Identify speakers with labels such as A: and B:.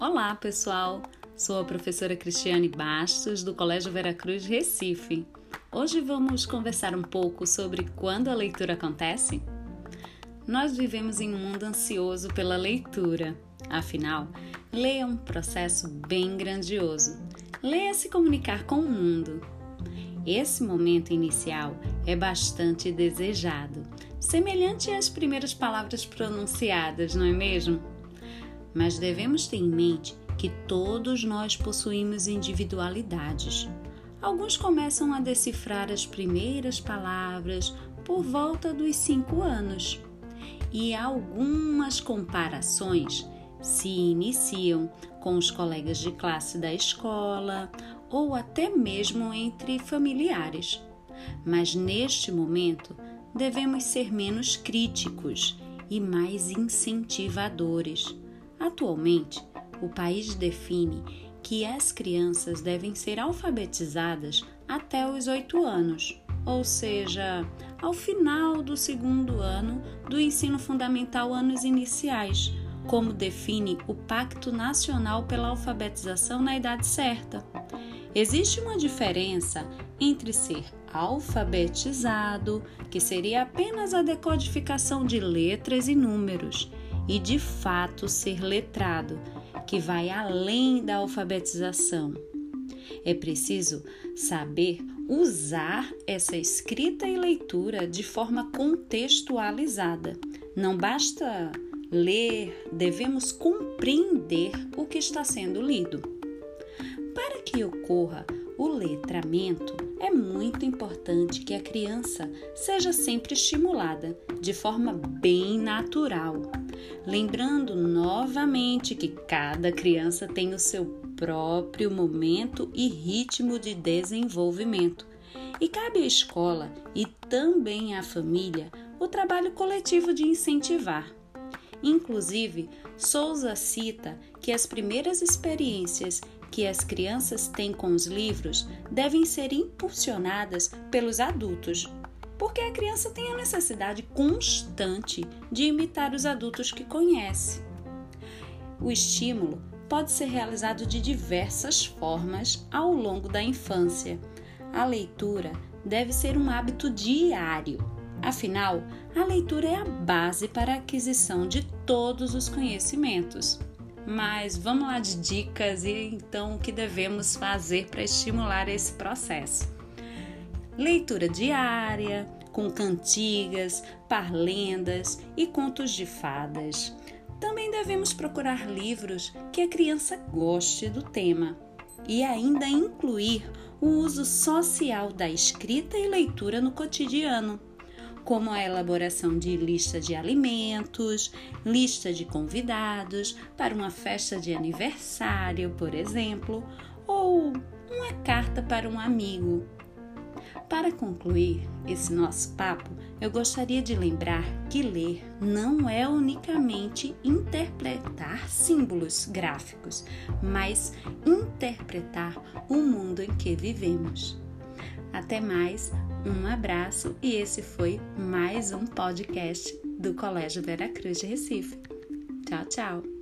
A: Olá, pessoal! Sou a professora Cristiane Bastos, do Colégio Veracruz, Recife. Hoje vamos conversar um pouco sobre quando a leitura acontece? Nós vivemos em um mundo ansioso pela leitura. Afinal, ler é um processo bem grandioso. Ler é se comunicar com o mundo. Esse momento inicial é bastante desejado, semelhante às primeiras palavras pronunciadas, não é mesmo? Mas devemos ter em mente que todos nós possuímos individualidades. Alguns começam a decifrar as primeiras palavras por volta dos cinco anos, e algumas comparações se iniciam com os colegas de classe da escola ou até mesmo entre familiares. Mas neste momento devemos ser menos críticos e mais incentivadores Atualmente, o país define que as crianças devem ser alfabetizadas até os oito anos, ou seja, ao final do segundo ano do ensino fundamental, anos iniciais, como define o Pacto Nacional pela Alfabetização na Idade Certa. Existe uma diferença entre ser alfabetizado, que seria apenas a decodificação de letras e números, e de fato ser letrado, que vai além da alfabetização. É preciso saber usar essa escrita e leitura de forma contextualizada. Não basta ler, devemos compreender o que está sendo lido. Para que ocorra o letramento, é muito importante que a criança seja sempre estimulada de forma bem natural, lembrando novamente que cada criança tem o seu próprio momento e ritmo de desenvolvimento. E cabe à escola e também à família o trabalho coletivo de incentivar. Inclusive, Souza cita que as primeiras experiências que as crianças têm com os livros devem ser impulsionadas pelos adultos, porque a criança tem a necessidade constante de imitar os adultos que conhece. O estímulo pode ser realizado de diversas formas ao longo da infância. A leitura deve ser um hábito diário. Afinal, a leitura é a base para a aquisição de todos os conhecimentos. Mas vamos lá de dicas e então o que devemos fazer para estimular esse processo leitura diária, com cantigas, parlendas e contos de fadas. Também devemos procurar livros que a criança goste do tema e ainda incluir o uso social da escrita e leitura no cotidiano, como a elaboração de lista de alimentos, lista de convidados para uma festa de aniversário, por exemplo, ou uma carta para um amigo para concluir esse nosso papo, eu gostaria de lembrar que ler não é unicamente interpretar símbolos gráficos, mas interpretar o mundo em que vivemos. Até mais, um abraço e esse foi mais um podcast do Colégio Veracruz de Recife. Tchau, tchau!